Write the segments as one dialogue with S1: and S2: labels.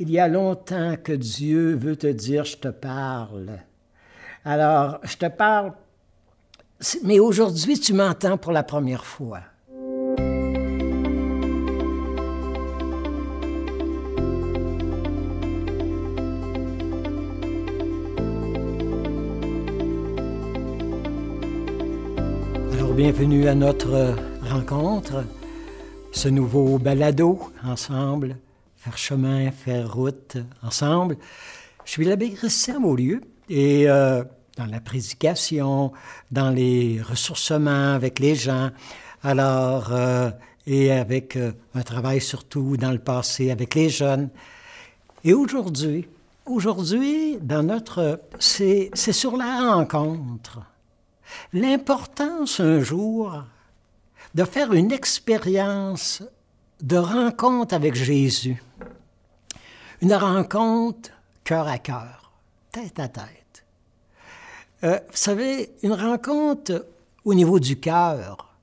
S1: Il y a longtemps que Dieu veut te dire, je te parle. Alors, je te parle, mais aujourd'hui, tu m'entends pour la première fois. Alors, bienvenue à notre rencontre, ce nouveau balado ensemble faire chemin, faire route ensemble. Je suis l'abbé Christian Beaulieu et euh, dans la prédication, dans les ressourcements avec les gens, alors, euh, et avec euh, un travail surtout dans le passé avec les jeunes. Et aujourd'hui, aujourd'hui, dans notre, c'est sur la rencontre. L'importance un jour de faire une expérience de rencontre avec Jésus. Une rencontre cœur à cœur, tête à tête. Euh, vous savez, une rencontre au niveau du cœur.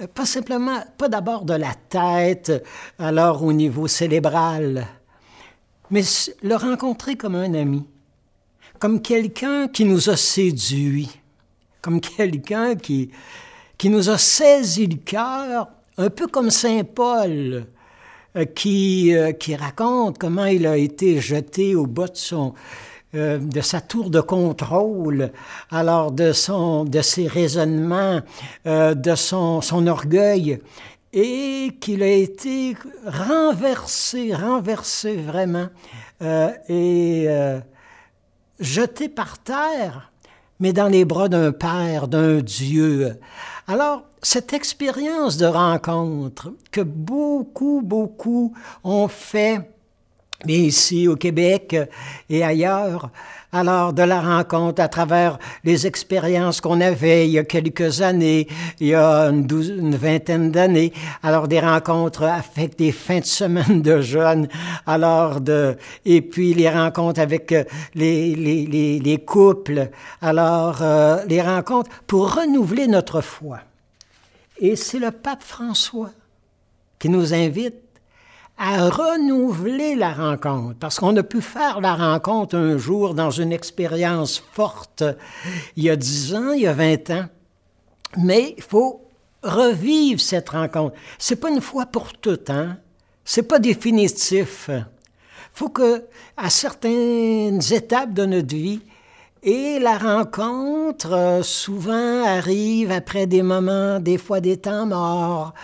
S1: Euh, pas simplement, pas d'abord de la tête, alors au niveau cérébral, mais le rencontrer comme un ami, comme quelqu'un qui nous a séduit, comme quelqu'un qui, qui nous a saisi le cœur un peu comme Saint Paul, euh, qui, euh, qui raconte comment il a été jeté au bas de son, euh, de sa tour de contrôle, alors de, son, de ses raisonnements, de son, son orgueil, et qu'il a été renversé, renversé vraiment, et jeté par terre, mais dans les bras d'un Père, d'un Dieu. Alors, cette expérience de rencontre que beaucoup, beaucoup ont fait, ici au Québec et ailleurs, alors de la rencontre à travers les expériences qu'on avait il y a quelques années, il y a une, vingtaine d'années, alors des rencontres avec des fins de semaine de jeunes, alors de, et puis les rencontres avec les, les couples, alors euh, les rencontres pour renouveler notre foi. Et c'est le pape François qui nous invite à renouveler la rencontre, parce qu'on a pu faire la rencontre un jour dans une expérience forte, il y a dix ans, il y a vingt ans, mais il faut revivre cette rencontre. C'est pas une fois pour tout, hein? C'est pas définitif. Faut que, à certaines étapes de notre vie, et la rencontre, euh, souvent, arrive après des moments, des fois des temps morts,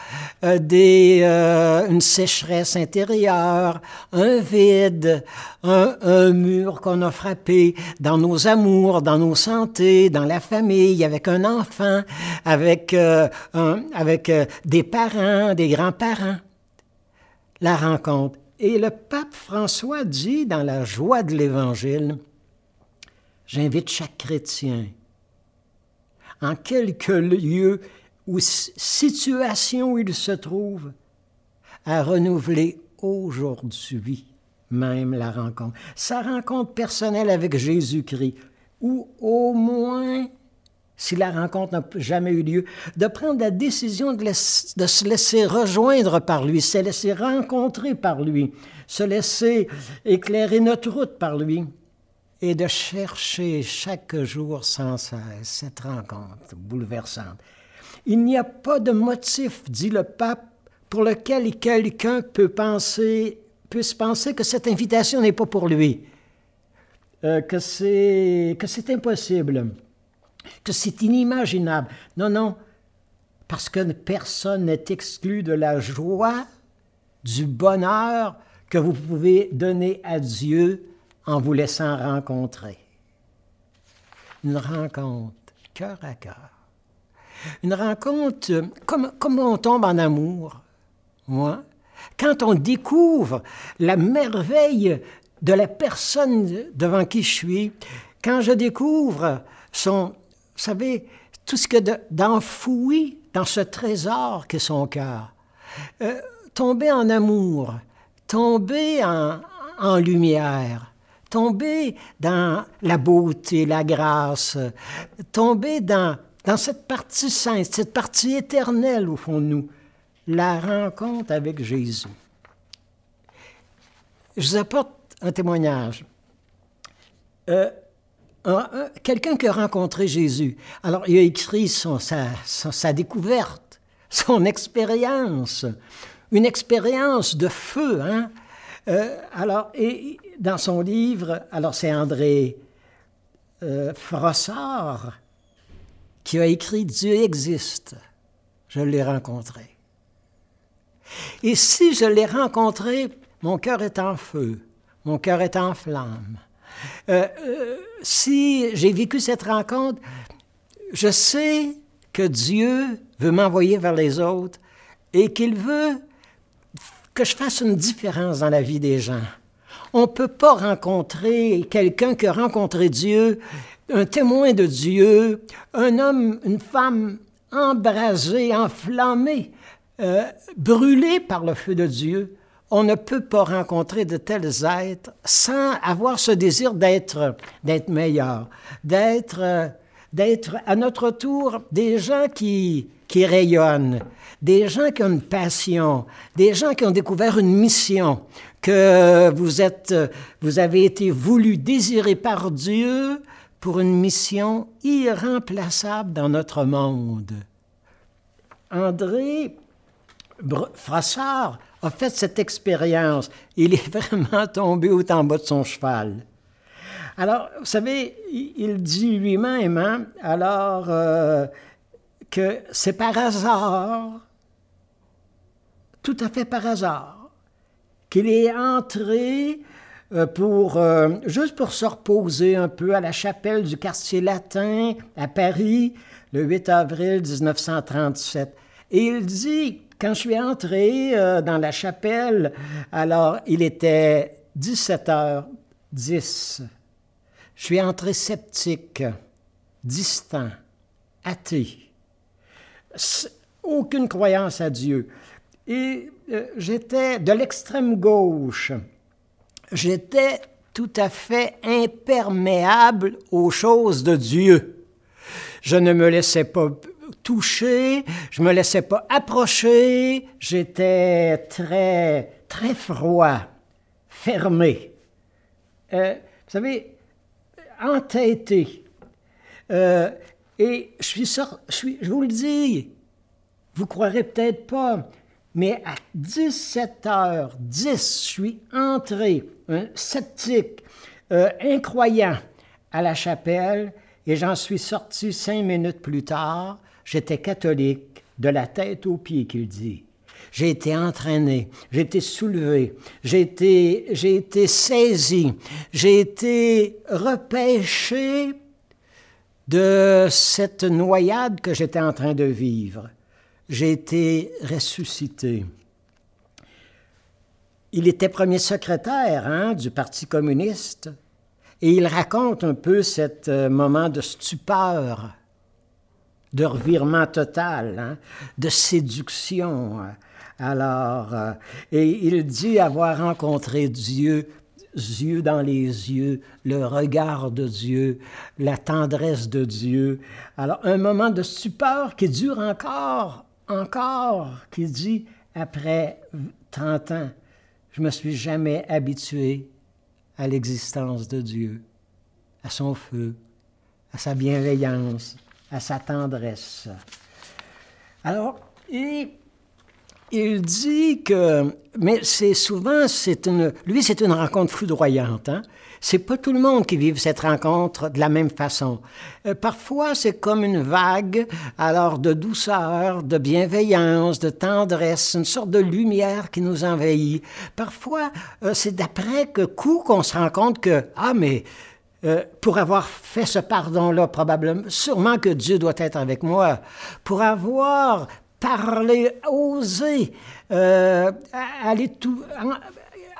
S1: euh, des, euh, une sécheresse intérieure, un vide, un, mur qu'on a frappé dans nos amours, dans nos santé, dans la famille, avec un enfant, avec, avec des parents, des grands-parents. La rencontre. Et le pape François dit dans la joie de l'Évangile, J'invite chaque chrétien, en quelque lieu ou situation où il se trouve, à renouveler aujourd'hui même la rencontre. Sa rencontre personnelle avec Jésus-Christ, ou au moins, si la rencontre n'a jamais eu lieu, de prendre la décision de, se laisser rejoindre par lui, se laisser rencontrer par lui, se laisser éclairer notre route par lui et de chercher chaque jour sans cesse cette rencontre bouleversante. Il n'y a pas de motif, dit le pape, pour lequel quelqu'un peut penser, puisse penser que cette invitation n'est pas pour lui, euh, que c'est que c'est impossible, que c'est inimaginable. Non, non, parce que personne n'est exclu de la joie, du bonheur que vous pouvez donner à Dieu en vous laissant rencontrer. Une rencontre cœur à cœur. Une rencontre comme, comme on tombe en amour. Moi, quand on découvre la merveille de la personne devant qui je suis, quand je découvre son, vous savez, tout ce que d'enfoui dans ce trésor qu'est son cœur, euh, tomber en amour, tomber en, en lumière, tomber dans la beauté, la grâce, tomber dans, dans cette partie sainte, cette partie éternelle au fond de nous, la rencontre avec Jésus. je vous apporte un témoignage. Euh, quelqu'un qui a rencontré Jésus. Alors, il a écrit son, sa, sa découverte, son expérience, une expérience de feu. Hein? Euh, alors, et dans son livre, alors c'est André euh, Frossard qui a écrit Dieu existe. Je l'ai rencontré. Et si je l'ai rencontré, mon cœur est en feu, mon cœur est en flamme. Euh, euh, si j'ai vécu cette rencontre, je sais que Dieu veut m'envoyer vers les autres et qu'il veut que je fasse une différence dans la vie des gens. On ne peut pas rencontrer quelqu'un qui a rencontré Dieu, un témoin de Dieu, un homme, une femme embrasée, enflammée, euh, brûlée par le feu de Dieu. On ne peut pas rencontrer de tels êtres sans avoir ce désir d'être, d'être meilleur, d'être, d'être à notre tour des gens qui, rayonnent, des gens qui ont une passion, des gens qui ont découvert une mission, que vous êtes, vous avez été voulu, désiré par Dieu pour une mission irremplaçable dans notre monde. André Frassard a fait cette expérience. Il est vraiment tombé au en de son cheval. Alors, vous savez, il dit lui-même, hein, alors euh, que c'est par hasard, tout à fait par hasard, qu'il est entré euh, pour, euh, juste pour se reposer un peu à la chapelle du quartier latin à Paris le 8 avril 1937. Et il dit quand je suis entré dans la chapelle, alors il était 17h10. Je suis entré sceptique, distant, athée, aucune croyance à Dieu. Et euh, j'étais de l'extrême gauche. J'étais tout à fait imperméable aux choses de Dieu. Je ne me laissais pas touché, je me laissais pas approcher, j'étais très, très froid, fermé. Euh, vous savez, entêté. Euh, et je suis suis, je vous le dis, vous croirez peut-être pas, mais à 17h10, je suis entré, un sceptique, euh, incroyant, à la chapelle, et j'en suis sorti cinq minutes plus tard J'étais catholique de la tête aux pieds, qu'il dit. J'ai été entraîné, j'ai été soulevé, j'ai été, j'ai été saisi, j'ai été repêché de cette noyade que j'étais en train de vivre. J'ai été ressuscité. Il était premier secrétaire hein, du Parti communiste et il raconte un peu ce euh, moment de stupeur de revirement total, hein, de séduction. Alors, euh, et il dit avoir rencontré Dieu, yeux dans les yeux, le regard de Dieu, la tendresse de Dieu. Alors, un moment de stupeur qui dure encore, encore, qui dit, après 30 ans, je me suis jamais habitué à l'existence de Dieu, à son feu, à sa bienveillance, à sa tendresse. Alors, il, il dit que, mais c'est souvent, c'est une, lui, c'est une rencontre foudroyante. Hein? C'est pas tout le monde qui vive cette rencontre de la même façon. Euh, parfois, c'est comme une vague, alors de douceur, de bienveillance, de tendresse, une sorte de lumière qui nous envahit. Parfois, euh, c'est d'après que coup qu'on se rend compte que, ah, mais euh, pour avoir fait ce pardon-là, probablement, sûrement que Dieu doit être avec moi, pour avoir parlé, osé euh, aller tout,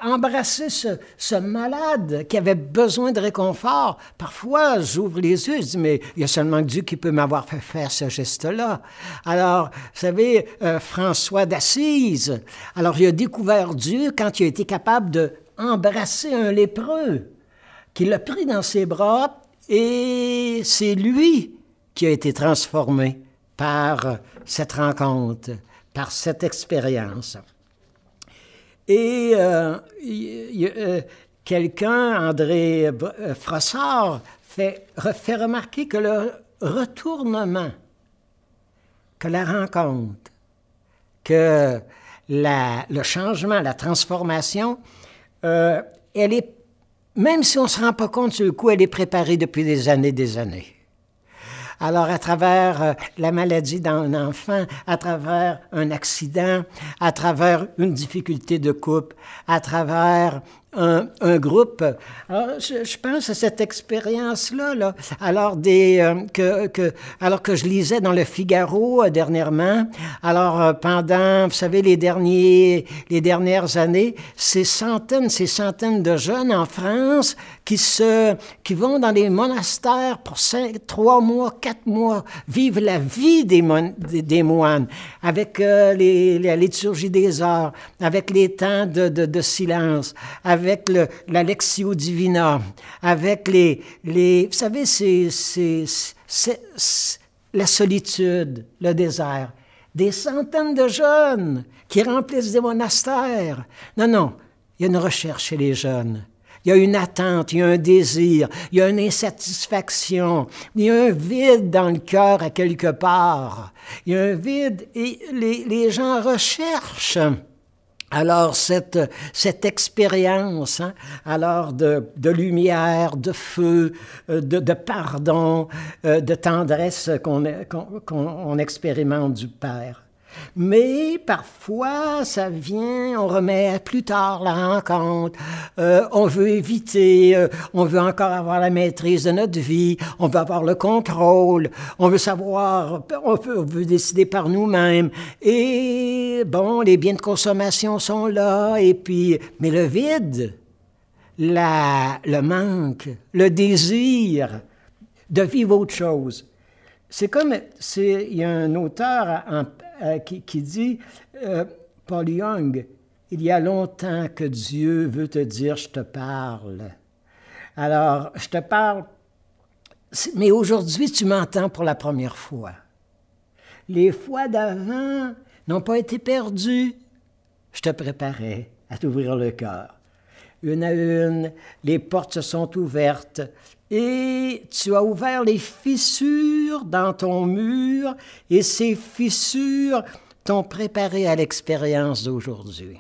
S1: embrasser ce, malade qui avait besoin de réconfort. Parfois, j'ouvre les yeux, je dis, mais il y a seulement Dieu qui peut m'avoir fait faire ce geste-là. Alors, vous savez, euh, François d'Assise, alors il a découvert Dieu quand il a été capable de un lépreux qui l'a pris dans ses bras et c'est lui qui a été transformé par cette rencontre, par cette expérience. Et euh, euh, quelqu'un, André Frossard, fait, remarquer que le retournement, que la rencontre, que le changement, la transformation, euh, elle est, même si on ne se rend pas compte sur le coup, elle est préparée depuis des années, des années. Alors, à travers euh, la maladie d'un enfant, à travers un accident, à travers une difficulté de couple, à travers un, groupe. Alors, je, pense à cette expérience-là, là. Alors, des, euh, que, que, alors que je lisais dans le Figaro euh, dernièrement, alors euh, pendant, vous savez, les, derniers, les dernières années, ces centaines, ces centaines de jeunes en France qui, se, qui vont dans les monastères pour trois mois, quatre mois, vivre la vie des, des, moines, avec les, la liturgie des heures, avec les temps de, de, de silence, avec avec le, la Lectio Divina, avec les, les vous savez, c'est, la solitude, le désert. Des centaines de jeunes qui remplissent des monastères. Non, non, il y a une recherche chez les jeunes. Il y a une attente, il y a un désir, il y a une insatisfaction, il y a un vide dans le cœur à quelque part. Il y a un vide et les, les gens recherchent alors cette, cette expérience, hein, alors de, de, lumière, de feu, euh, de, de pardon, euh, de tendresse qu'on expérimente du Père. Mais parfois, ça vient, on remet plus tard la rencontre, euh, on veut éviter, euh, on veut encore avoir la maîtrise de notre vie, on veut avoir le contrôle, on veut savoir, on, veut décider par nous-mêmes. Et bon, les biens de consommation sont là, et puis, mais le vide, la, le manque, le désir de vivre autre chose. C'est comme, il y a un auteur en, euh, qui, dit, euh, Paul Young, il y a longtemps que Dieu veut te dire, je te parle. Alors, je te parle, mais aujourd'hui, tu m'entends pour la première fois. Les fois d'avant n'ont pas été perdues. Je te préparais à t'ouvrir le cœur. Une à une, les portes se sont ouvertes et tu as ouvert les fissures dans ton mur et ces fissures t'ont préparé à l'expérience d'aujourd'hui.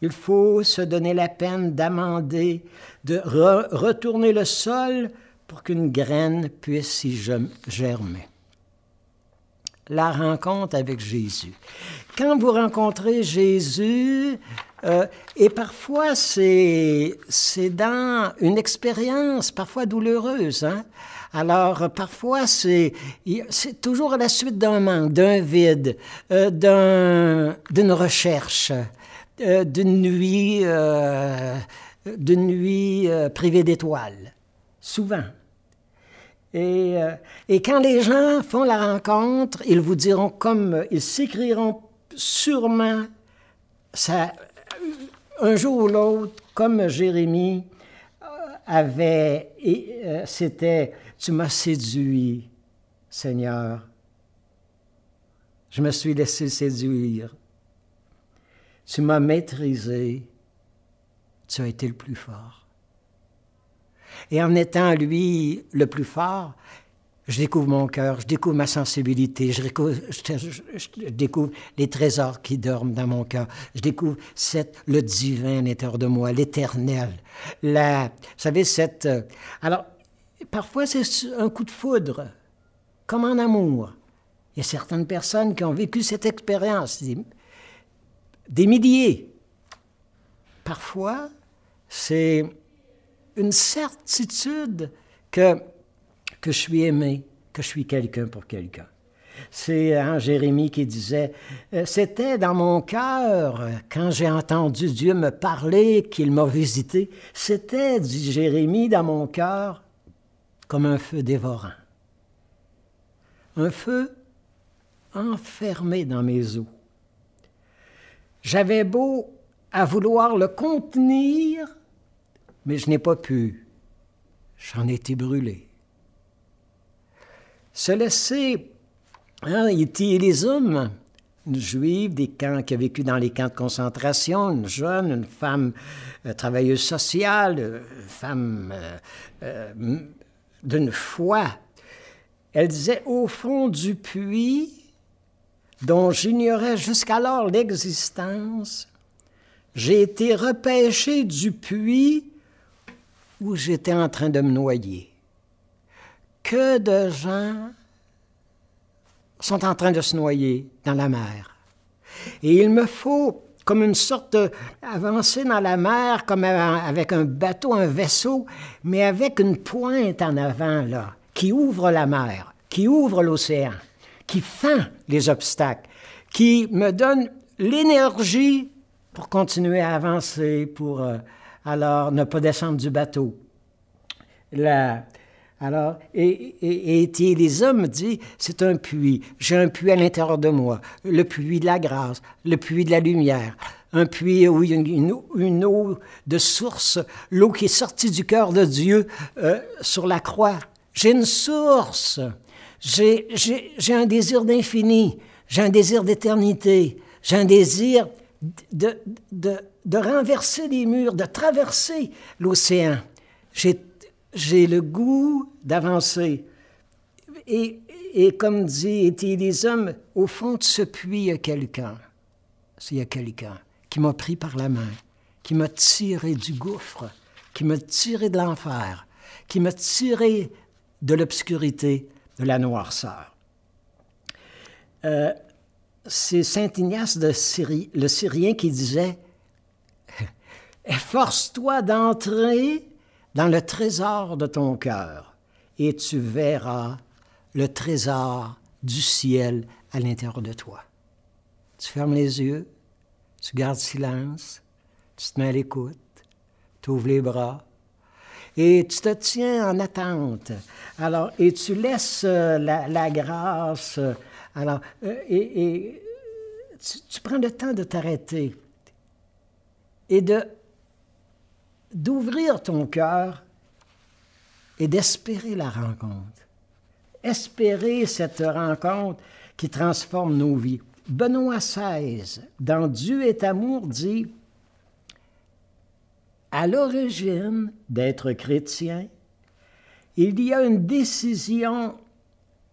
S1: Il faut se donner la peine d'amender, de retourner le sol pour qu'une graine puisse y germer. La rencontre avec Jésus. Quand vous rencontrez Jésus, euh, et parfois, c'est, c'est dans une expérience parfois douloureuse. Hein? Alors, parfois, c'est, c'est toujours à la suite d'un manque, d'un vide, euh, d'un, d'une recherche, euh, d'une nuit, d'une nuit privée d'étoiles. Souvent. Et, et quand les gens font la rencontre, ils vous diront comme, ils s'écrieront sûrement ça, un jour ou l'autre, comme Jérémie euh, avait, euh, c'était, tu m'as séduit, Seigneur. Je me suis laissé séduire. Tu m'as maîtrisé. Tu as été le plus fort. Et en étant lui le plus fort, je découvre mon cœur, je découvre ma sensibilité, je découvre, les trésors qui dorment dans mon cœur, je découvre le divin à l'intérieur de moi, l'éternel. La, vous savez, cette... Euh, alors, parfois c'est un coup de foudre, comme en amour. Il y a certaines personnes qui ont vécu cette expérience, des milliers. Parfois, c'est une certitude que que je suis aimé, que je suis quelqu'un pour quelqu'un. C'est hein, Jérémie qui disait, euh, c'était dans mon cœur, quand j'ai entendu Dieu me parler, qu'il m'a visité, c'était, dit Jérémie, dans mon cœur, comme un feu dévorant. Un feu enfermé dans mes os. J'avais beau à vouloir le contenir, mais je n'ai pas pu. J'en étais brûlé se laisser hein, les hommes une juive des camps, qui a vécu dans les camps de concentration, une jeune, une femme euh, travailleuse sociale, une femme d'une foi. Elle disait, au fond du puits, dont j'ignorais jusqu'alors l'existence, j'ai été repêché du puits où j'étais en train de me noyer. Que de gens sont en train de se noyer dans la mer. Et il me faut comme une sorte d'avancer dans la mer, comme avec un bateau, un vaisseau, mais avec une pointe en avant, là, qui ouvre la mer, qui ouvre l'océan, qui fend les obstacles, qui me donne l'énergie pour continuer à avancer, pour euh, alors ne pas descendre du bateau. La, alors, et, et, les hommes disent, c'est un puits. J'ai un puits à l'intérieur de moi, le puits de la grâce, le puits de la lumière, un puits où il y a une, eau de source, l'eau qui est sortie du cœur de Dieu euh, sur la croix. J'ai une source. J'ai un désir d'infini. J'ai un désir d'éternité. J'ai un désir de, de, de renverser les murs, de traverser l'océan. J'ai le goût d'avancer. Et, et, comme dit était les hommes, au fond de ce puits, il y a quelqu'un. Il y a quelqu'un qui m'a pris par la main, qui m'a tiré du gouffre, qui m'a tiré de l'enfer, qui m'a tiré de l'obscurité, de la noirceur. Euh, c'est Saint Ignace de Syrie, le Syrien qui disait Efforce-toi d'entrer dans le trésor de ton cœur et tu verras le trésor du ciel à l'intérieur de toi. Tu fermes les yeux, tu gardes silence, tu te mets à l'écoute, tu ouvres les bras et tu te tiens en attente. Alors, et tu laisses euh, la, grâce. Alors, euh, et, tu prends le temps de t'arrêter et de d'ouvrir ton cœur et d'espérer la rencontre. Espérer cette rencontre qui transforme nos vies. Benoît XVI, dans Dieu est amour, dit À l'origine d'être chrétien, il y a une décision,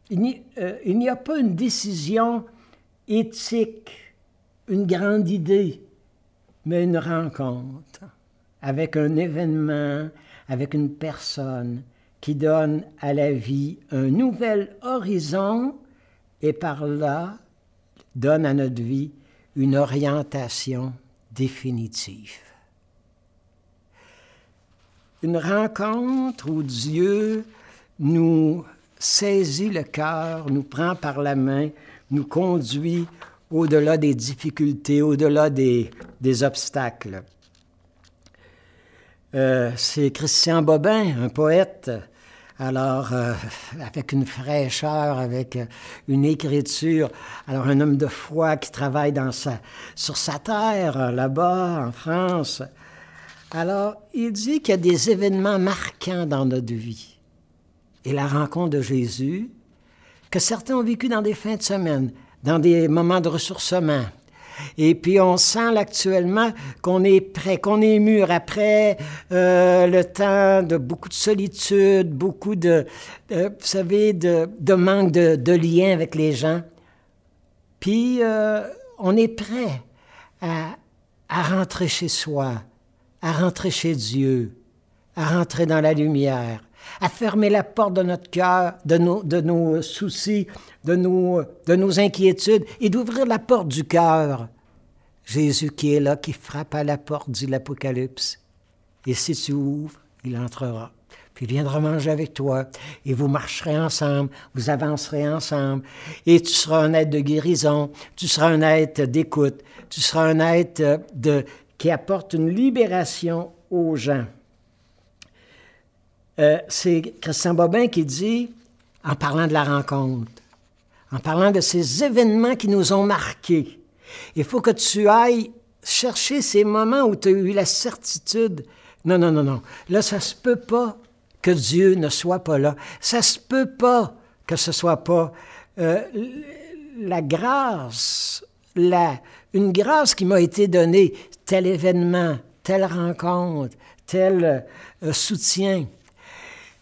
S1: il n'y euh, a pas une décision éthique, une grande idée, mais une rencontre avec un événement, avec une personne qui donne à la vie un nouvel horizon et par là donne à notre vie une orientation définitive. Une rencontre où Dieu nous saisit le cœur, nous prend par la main, nous conduit au-delà des difficultés, au-delà des, obstacles. Euh, c'est Christian Bobin, un poète, alors euh, avec une fraîcheur, avec une écriture, alors un homme de foi qui travaille dans sa, sur sa terre, là-bas, en France. Alors, il dit qu'il y a des événements marquants dans notre vie. Et la rencontre de Jésus, que certains ont vécu dans des fins de semaine, dans des moments de ressourcement, et puis on sent actuellement qu'on est prêt, qu'on est mûr après euh, le temps de beaucoup de solitude, beaucoup de, vous savez, de, manque de, lien avec les gens. Puis euh, on est prêt à rentrer chez soi, à rentrer chez Dieu, à rentrer dans la lumière, à fermer la porte de notre cœur, de nos, soucis, de nos, de nos inquiétudes, et d'ouvrir la porte du cœur. Jésus qui est là, qui frappe à la porte, dit l'Apocalypse. Et si tu ouvres, il entrera. Puis il viendra manger avec toi, et vous marcherez ensemble, vous avancerez ensemble, et tu seras un être de guérison, tu seras un être d'écoute, tu seras un être de, qui apporte une libération aux gens. Euh, c'est Christian Bobin qui dit, en parlant de la rencontre, en parlant de ces événements qui nous ont marqués, il faut que tu ailles chercher ces moments où tu as eu la certitude. Non, non, non, non. Là, ça se peut pas que Dieu ne soit pas là. Ça se peut pas que ce soit pas euh, la grâce la, une grâce qui m'a été donnée, tel événement, telle rencontre, tel euh, soutien.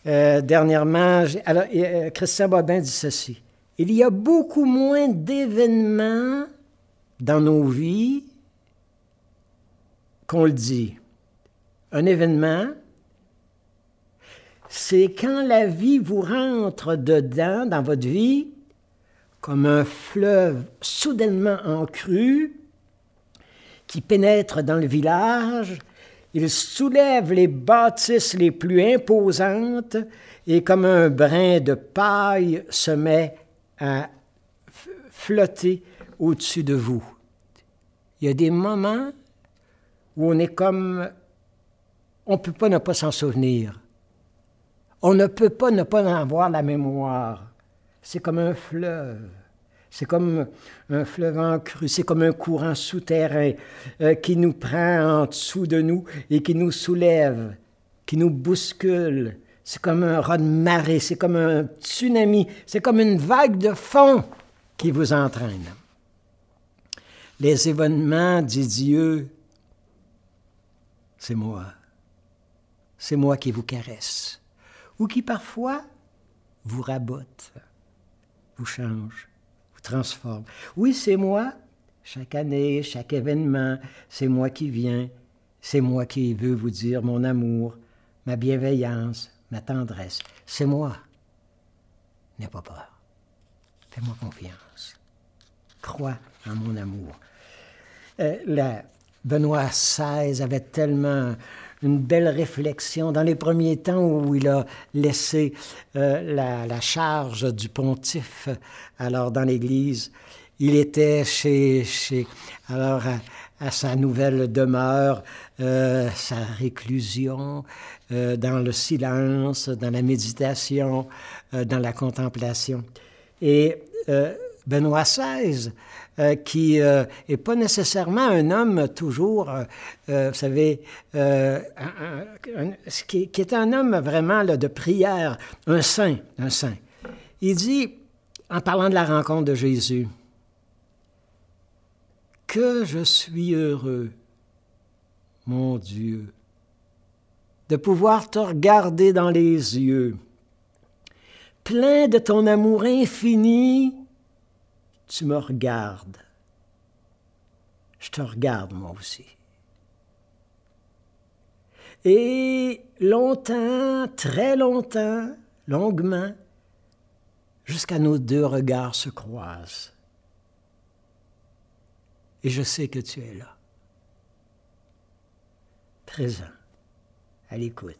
S1: Euh, dernièrement, euh, Christian Bobin dit ceci. Il y a beaucoup moins d'événements dans nos vies qu'on le dit. Un événement, c'est quand la vie vous rentre dedans, dans votre vie, comme un fleuve soudainement en crue, qui pénètre dans le village, il soulève les bâtisses les plus imposantes et comme un brin de paille se met à flotter au-dessus de vous. Il y a des moments où on est comme... On ne peut pas ne pas s'en souvenir. On ne peut pas ne pas en avoir la mémoire. C'est comme un fleuve. C'est comme un fleuve en crue, c'est comme un courant souterrain euh, qui nous prend en dessous de nous et qui nous soulève, qui nous bouscule. C'est comme un raz de marée, c'est comme un tsunami, c'est comme une vague de fond qui vous entraîne. Les événements, dit Dieu, c'est moi. C'est moi qui vous caresse, ou qui parfois vous rabote, vous change transforme. Oui, c'est moi, chaque année, chaque événement, c'est moi qui viens, c'est moi qui veux vous dire mon amour, ma bienveillance, ma tendresse. C'est moi. N'aie pas peur. Fais-moi confiance. Crois en mon amour. Euh, la, Benoît XVI avait tellement une belle réflexion dans les premiers temps où il a laissé euh, la, charge du pontife alors dans l'Église. Il était chez, chez alors à, sa nouvelle demeure, euh, sa réclusion, euh, dans le silence, dans la méditation, dans la contemplation. Et Benoît XVI euh, qui n'est euh, pas nécessairement un homme toujours, euh, vous savez, qui, qui, est un homme vraiment de prière, un saint, un saint. Il dit, en parlant de la rencontre de Jésus, que je suis heureux, mon Dieu, de pouvoir te regarder dans les yeux, plein de ton amour infini tu me regardes. Je te regarde moi aussi. Et longtemps, très longtemps, longuement, jusqu'à nos deux regards se croisent. Et je sais que tu es là, présent, à l'écoute.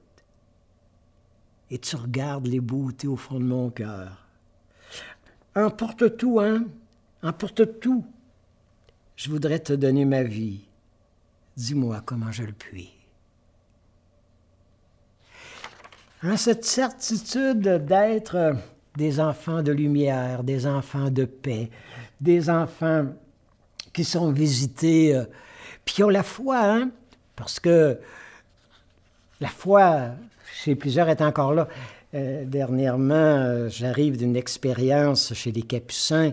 S1: Et tu regardes les beautés au fond de mon cœur. Emporte tout, hein? Emporte tout. Je voudrais te donner ma vie. Dis-moi comment je le puis. En cette certitude d'être des enfants de lumière, des enfants de paix, des enfants qui sont visités, euh, puis qui ont la foi, hein? parce que la foi, chez plusieurs, est encore là. Euh, dernièrement, euh, j'arrive d'une expérience chez les Capucins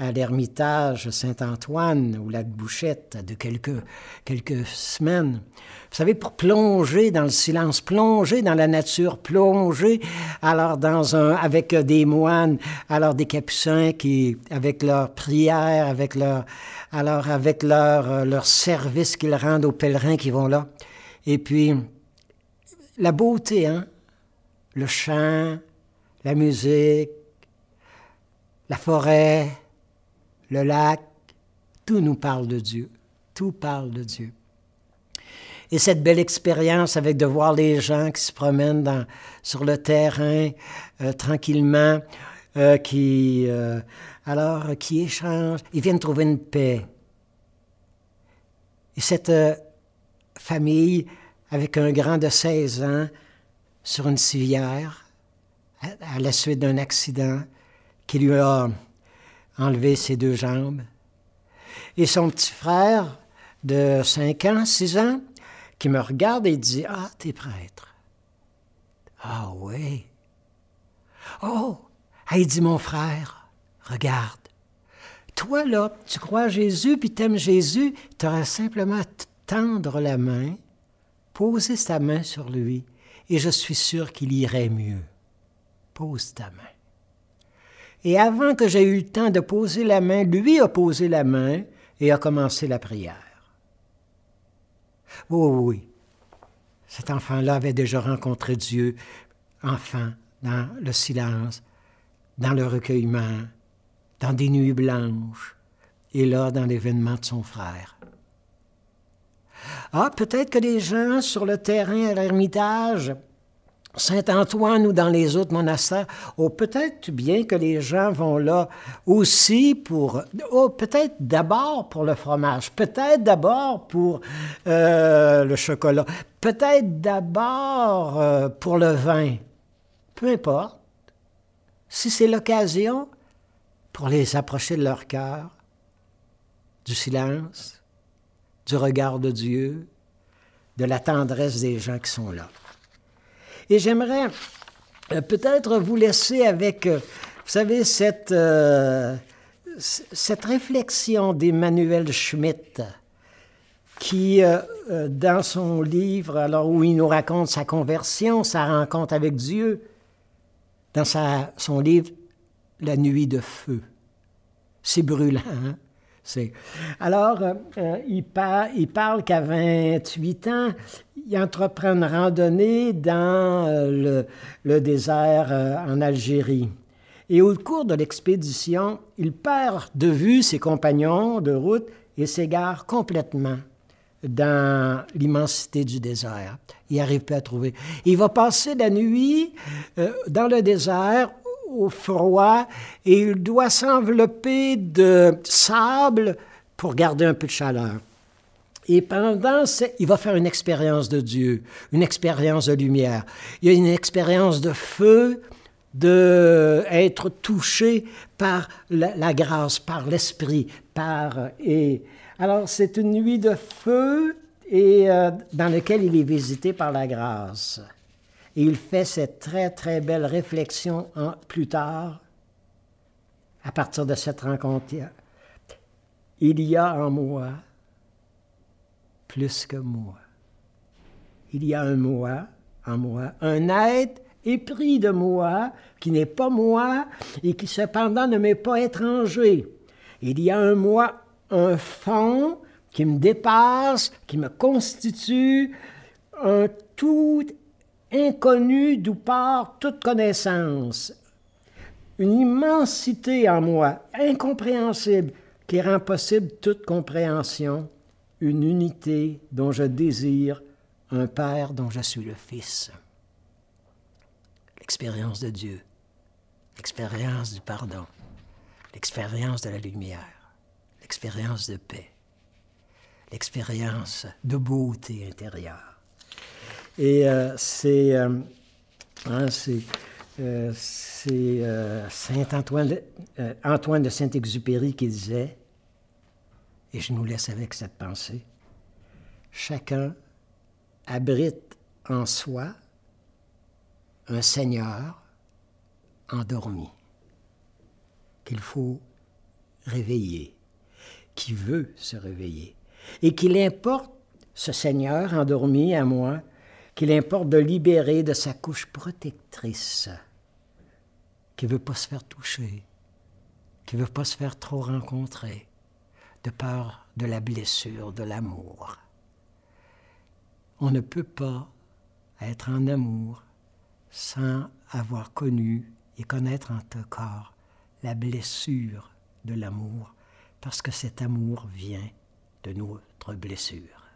S1: à l'ermitage Saint-Antoine ou lac Bouchette de quelques, quelques semaines. Vous savez, pour plonger dans le silence, plonger dans la nature, plonger alors dans un, avec des moines, alors des capucins qui, avec leur prière, avec leur, alors avec leur, leur service qu'ils rendent aux pèlerins qui vont là. Et puis, la beauté, hein? Le chant, la musique, la forêt, le lac, tout nous parle de Dieu. Tout parle de Dieu. Et cette belle expérience avec de voir les gens qui se promènent sur le terrain euh, tranquillement, euh, qui, euh, alors, qui échangent, ils viennent trouver une paix. Et cette famille, avec un grand de 16 ans, sur une civière, à la suite d'un accident qui lui a enlever ses deux jambes. Et son petit frère de 5 ans, 6 ans, qui me regarde et dit Ah, t'es prêtre. Ah oui. Oh, il dit mon frère, regarde, toi, là, tu crois Jésus, puis t'aimes Jésus, tu auras simplement à tendre la main, poser ta main sur lui, et je suis sûr qu'il irait mieux. Pose ta main. Et avant que j'aie eu le temps de poser la main, lui a posé la main et a commencé la prière. Oui, oui, oui. Cet enfant-là avait déjà rencontré Dieu, enfant, dans le silence, dans le recueillement, dans des nuits blanches, et là, dans l'événement de son frère. Ah, peut-être que des gens sur le terrain à l'Ermitage Saint-Antoine ou dans les autres monastères, ou peut-être bien que les gens vont là aussi pour, oh, peut-être d'abord pour le fromage, peut-être d'abord pour euh, le chocolat, peut-être d'abord euh, pour le vin, peu importe. Si c'est l'occasion pour les approcher de leur cœur, du silence, du regard de Dieu, de la tendresse des gens qui sont là. Et j'aimerais euh, peut-être vous laisser avec, euh, vous savez, cette, euh, cette réflexion d'Emmanuel Schmitt, qui, dans son livre, alors où il nous raconte sa conversion, sa rencontre avec Dieu, dans sa, son livre La nuit de feu. C'est brûlant, hein? Alors, il, il, parle qu'à 28 ans, il entreprend une randonnée dans euh, le, désert euh, en Algérie. Et au cours de l'expédition, il perd de vue ses compagnons de route et s'égare complètement dans l'immensité du désert. Il n'arrive pas à trouver. Il va passer la nuit euh, dans le désert au froid et il doit s'envelopper de sable pour garder un peu de chaleur. Et pendant, il va faire une expérience de Dieu, une expérience de lumière. Il y a une expérience de feu, de être touché par la, grâce, par l'esprit, par et alors c'est une nuit de feu et euh, dans laquelle il est visité par la grâce. Et il fait cette très très belle réflexion plus tard, à partir de cette rencontre. Il y a en moi plus que moi. Il y a un moi en moi, un être épris de moi, qui n'est pas moi et qui cependant ne m'est pas étranger. Il y a un moi, un fond qui me dépasse, qui me constitue, un tout inconnu d'où part toute connaissance. Une immensité en moi, incompréhensible, qui rend possible toute compréhension une unité dont je désire un Père dont je suis le Fils. L'expérience de Dieu, l'expérience du pardon, l'expérience de la lumière, l'expérience de paix, l'expérience de beauté intérieure. Et euh, c'est euh, hein, euh, Saint Antoine, Antoine de Saint-Exupéry qui disait et je nous laisse avec cette pensée. Chacun abrite en soi un Seigneur endormi qu'il faut réveiller, qui veut se réveiller, et qu'il importe, ce Seigneur endormi à moi, qu'il importe de libérer de sa couche protectrice, qui ne veut pas se faire toucher, qui ne veut pas se faire trop rencontrer, de peur de la blessure, de l'amour. On ne peut pas être en amour sans avoir connu et connaître en ton corps la blessure de l'amour, parce que cet amour vient de notre blessure.